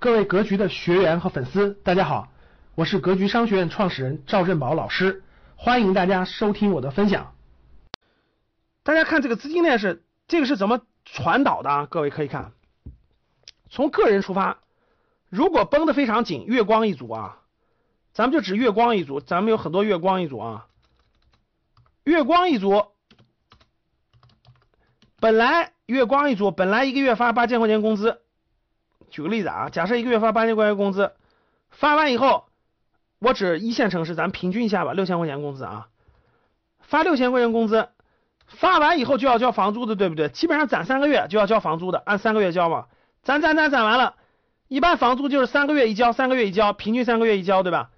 各位格局的学员和粉丝，大家好，我是格局商学院创始人赵振宝老师，欢迎大家收听我的分享。大家看这个资金链是这个是怎么传导的啊？各位可以看，从个人出发，如果绷得非常紧，月光一组啊，咱们就指月光一组，咱们有很多月光一组啊，月光一组，本来月光一组本来一个月发八千块钱工资。举个例子啊，假设一个月发八千块钱工资，发完以后，我指一线城市，咱平均一下吧，六千块钱工资啊，发六千块钱工资，发完以后就要交房租的，对不对？基本上攒三个月就要交房租的，按三个月交嘛，攒攒攒攒完了，一般房租就是三个月一交，三个月一交，平均三个月一交，对吧？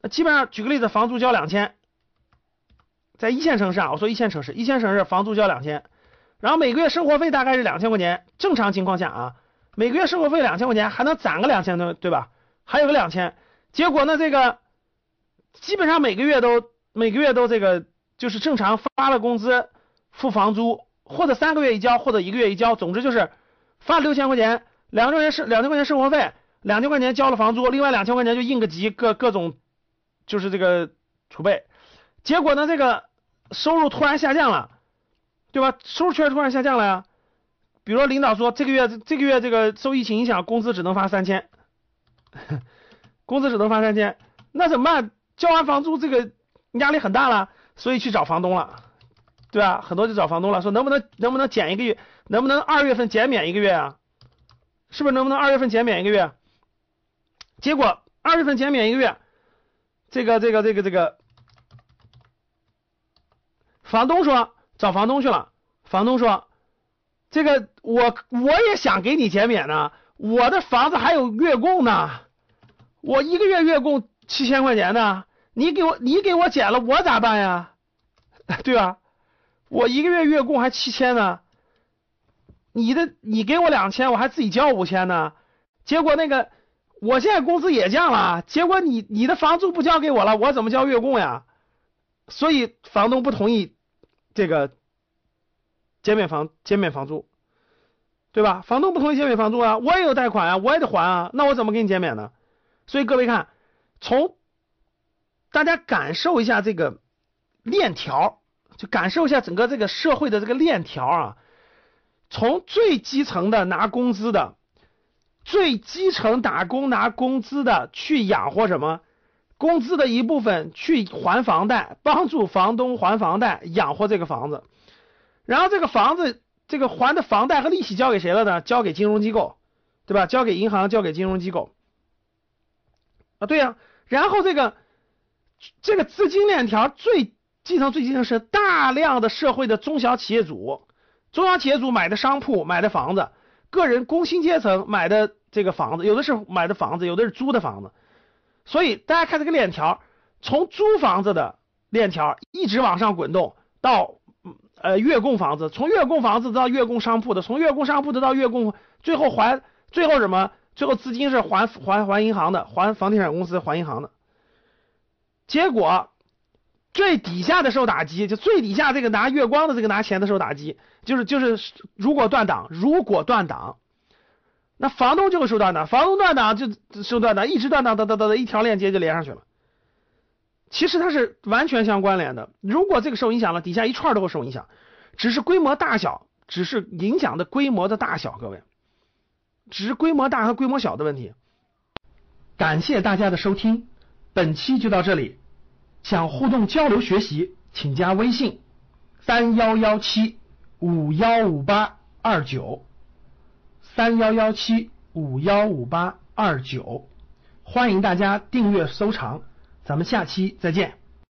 那基本上举个例子，房租交两千，在一线城市啊，我说一线城市，一线城市房租交两千，然后每个月生活费大概是两千块钱，正常情况下啊。每个月生活费两千块钱，还能攒个两千多，对吧？还有个两千，结果呢，这个基本上每个月都每个月都这个就是正常发了工资付房租，或者三个月一交，或者一个月一交，总之就是发六千块钱，两千块钱生两千块钱生活费，两千块钱交了房租，另外两千块钱就应个急，各各种就是这个储备，结果呢，这个收入突然下降了，对吧？收入确实突然下降了呀。比如说，领导说这个月这个月这个受疫情影响，工资只能发三千，工资只能发三千，那怎么办？交完房租这个压力很大了，所以去找房东了，对吧？很多就找房东了，说能不能能不能减一个月，能不能二月份减免一个月啊？是不是能不能二月份减免一个月？结果二月份减免一个月，这个这个这个这个，房东说找房东去了，房东说。这个我我也想给你减免呢，我的房子还有月供呢，我一个月月供七千块钱呢，你给我你给我减了，我咋办呀？对吧？我一个月月供还七千呢，你的你给我两千，我还自己交五千呢，结果那个我现在工资也降了，结果你你的房租不交给我了，我怎么交月供呀？所以房东不同意这个。减免房减免房租，对吧？房东不同意减免房租啊，我也有贷款啊，我也得还啊，那我怎么给你减免呢？所以各位看，从大家感受一下这个链条，就感受一下整个这个社会的这个链条啊，从最基层的拿工资的，最基层打工拿工资的去养活什么？工资的一部分去还房贷，帮助房东还房贷，养活这个房子。然后这个房子，这个还的房贷和利息交给谁了呢？交给金融机构，对吧？交给银行，交给金融机构。啊，对呀。然后这个这个资金链条最基层最基层是大量的社会的中小企业主，中小企业主买的商铺、买的房子，个人工薪阶层买的这个房子，有的是买的房子，有的是租的房子。所以大家看这个链条，从租房子的链条一直往上滚动到。呃，月供房子，从月供房子到月供商铺的，从月供商铺的到月供，最后还最后什么？最后资金是还还还银行的，还房地产公司，还银行的。结果最底下的受打击，就最底下这个拿月光的这个拿钱的受打击，就是就是如果断档，如果断档，那房东就会受断档，房东断档就受断档，一直断档，哒哒哒哒，一条链接就连上去了。其实它是完全相关联的。如果这个受影响了，底下一串都会受影响，只是规模大小，只是影响的规模的大小，各位，只是规模大和规模小的问题。感谢大家的收听，本期就到这里。想互动交流学习，请加微信三幺幺七五幺五八二九三幺幺七五幺五八二九，欢迎大家订阅收藏。咱们下期再见。